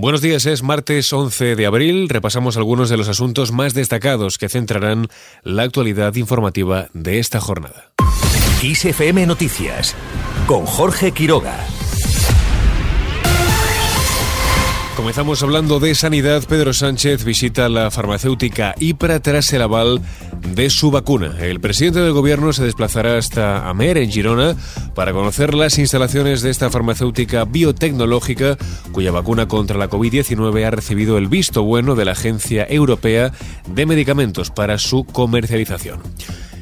Buenos días, es martes 11 de abril. Repasamos algunos de los asuntos más destacados que centrarán la actualidad informativa de esta jornada. ISFM Noticias con Jorge Quiroga. Comenzamos hablando de sanidad. Pedro Sánchez visita la farmacéutica IPRA tras el aval de su vacuna. El presidente del gobierno se desplazará hasta Amer, en Girona, para conocer las instalaciones de esta farmacéutica biotecnológica, cuya vacuna contra la COVID-19 ha recibido el visto bueno de la Agencia Europea de Medicamentos para su comercialización.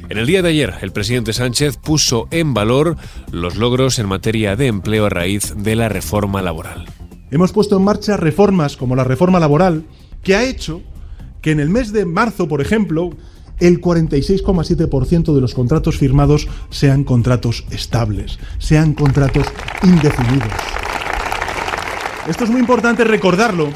En el día de ayer, el presidente Sánchez puso en valor los logros en materia de empleo a raíz de la reforma laboral. Hemos puesto en marcha reformas como la reforma laboral, que ha hecho que en el mes de marzo, por ejemplo, el 46,7% de los contratos firmados sean contratos estables, sean contratos indefinidos. Esto es muy importante recordarlo,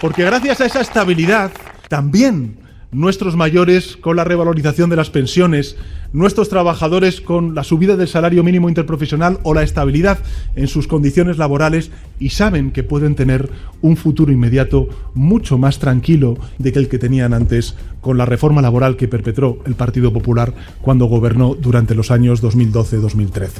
porque gracias a esa estabilidad, también nuestros mayores con la revalorización de las pensiones, nuestros trabajadores con la subida del salario mínimo interprofesional o la estabilidad en sus condiciones laborales y saben que pueden tener un futuro inmediato mucho más tranquilo de que el que tenían antes con la reforma laboral que perpetró el Partido Popular cuando gobernó durante los años 2012-2013.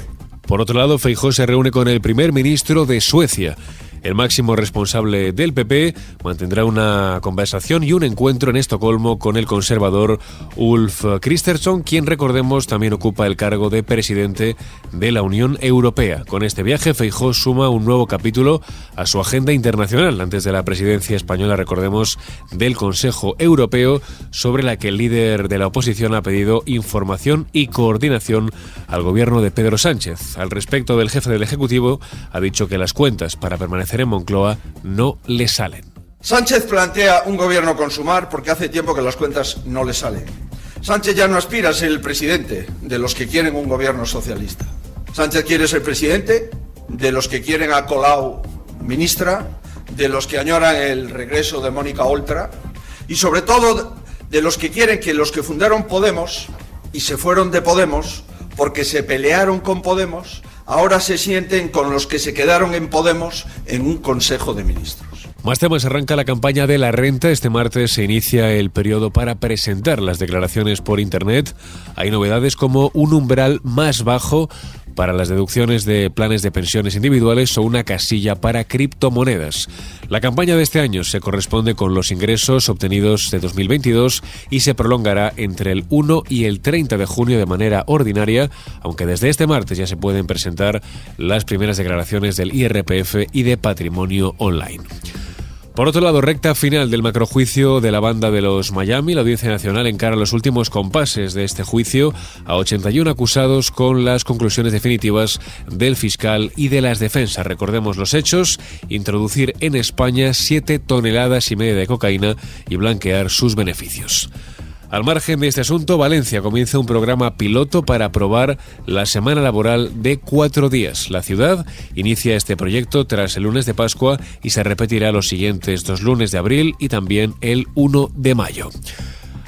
Por otro lado, Feijó se reúne con el primer ministro de Suecia. El máximo responsable del PP mantendrá una conversación y un encuentro en Estocolmo con el conservador Ulf Kristersson, quien recordemos también ocupa el cargo de presidente de la Unión Europea. Con este viaje, Feijó suma un nuevo capítulo a su agenda internacional antes de la presidencia española, recordemos, del Consejo Europeo, sobre la que el líder de la oposición ha pedido información y coordinación al gobierno de Pedro Sánchez. Al respecto del jefe del Ejecutivo, ha dicho que las cuentas para permanecer en Moncloa no le salen. Sánchez plantea un gobierno consumar porque hace tiempo que las cuentas no le salen. Sánchez ya no aspira a ser el presidente de los que quieren un gobierno socialista. Sánchez quiere ser presidente de los que quieren a Colau ministra, de los que añoran el regreso de Mónica Oltra y sobre todo de los que quieren que los que fundaron Podemos y se fueron de Podemos porque se pelearon con Podemos ahora se sienten con los que se quedaron en Podemos en un Consejo de Ministros. Más temas, arranca la campaña de la renta. Este martes se inicia el periodo para presentar las declaraciones por Internet. Hay novedades como un umbral más bajo para las deducciones de planes de pensiones individuales o una casilla para criptomonedas. La campaña de este año se corresponde con los ingresos obtenidos de 2022 y se prolongará entre el 1 y el 30 de junio de manera ordinaria, aunque desde este martes ya se pueden presentar las primeras declaraciones del IRPF y de patrimonio online. Por otro lado, recta final del macrojuicio de la banda de los Miami, la Audiencia Nacional encara los últimos compases de este juicio a 81 acusados con las conclusiones definitivas del fiscal y de las defensas. Recordemos los hechos, introducir en España 7 toneladas y media de cocaína y blanquear sus beneficios. Al margen de este asunto, Valencia comienza un programa piloto para aprobar la semana laboral de cuatro días. La ciudad inicia este proyecto tras el lunes de Pascua y se repetirá los siguientes dos lunes de abril y también el 1 de mayo.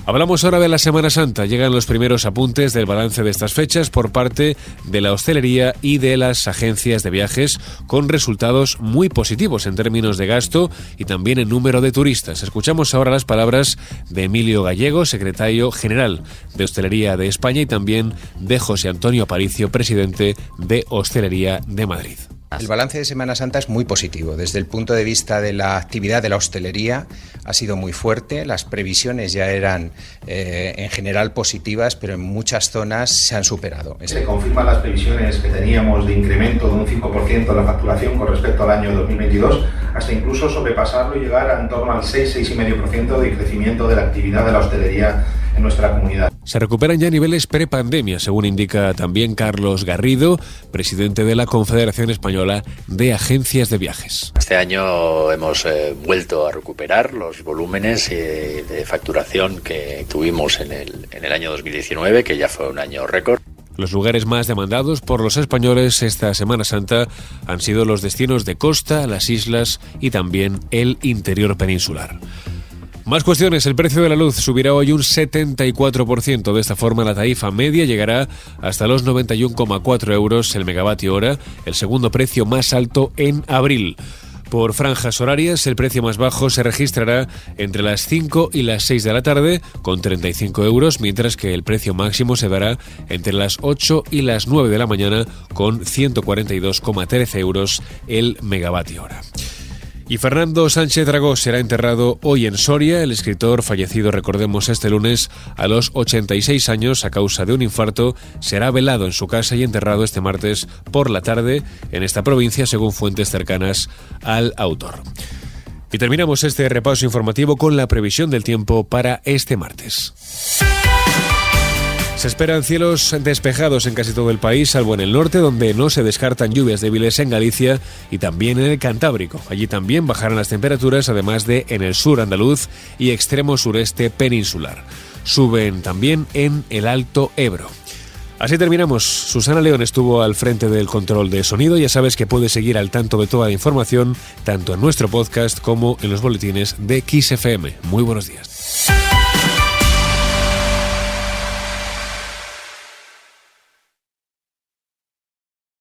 Hablamos ahora de la Semana Santa. Llegan los primeros apuntes del balance de estas fechas por parte de la hostelería y de las agencias de viajes con resultados muy positivos en términos de gasto y también en número de turistas. Escuchamos ahora las palabras de Emilio Gallego, secretario general de Hostelería de España y también de José Antonio Aparicio, presidente de Hostelería de Madrid. El balance de Semana Santa es muy positivo. Desde el punto de vista de la actividad de la hostelería ha sido muy fuerte. Las previsiones ya eran eh, en general positivas, pero en muchas zonas se han superado. Se confirman las previsiones que teníamos de incremento de un 5% de la facturación con respecto al año 2022, hasta incluso sobrepasarlo y llegar a en torno al 6-6,5% de crecimiento de la actividad de la hostelería en nuestra comunidad. Se recuperan ya niveles prepandemia, según indica también Carlos Garrido, presidente de la Confederación Española de Agencias de Viajes. Este año hemos eh, vuelto a recuperar los volúmenes eh, de facturación que tuvimos en el, en el año 2019, que ya fue un año récord. Los lugares más demandados por los españoles esta Semana Santa han sido los destinos de costa, las islas y también el interior peninsular. Más cuestiones. El precio de la luz subirá hoy un 74%. De esta forma, la tarifa media llegará hasta los 91,4 euros el megavatio hora, el segundo precio más alto en abril. Por franjas horarias, el precio más bajo se registrará entre las 5 y las 6 de la tarde, con 35 euros, mientras que el precio máximo se dará entre las 8 y las 9 de la mañana, con 142,13 euros el megavatio hora. Y Fernando Sánchez Dragó será enterrado hoy en Soria. El escritor, fallecido, recordemos, este lunes a los 86 años a causa de un infarto, será velado en su casa y enterrado este martes por la tarde en esta provincia, según fuentes cercanas al autor. Y terminamos este repaso informativo con la previsión del tiempo para este martes. Se esperan cielos despejados en casi todo el país, salvo en el norte, donde no se descartan lluvias débiles en Galicia y también en el Cantábrico. Allí también bajarán las temperaturas, además de en el sur andaluz y extremo sureste peninsular. Suben también en el Alto Ebro. Así terminamos. Susana León estuvo al frente del control de sonido. Ya sabes que puedes seguir al tanto de toda la información, tanto en nuestro podcast como en los boletines de XFM. Muy buenos días.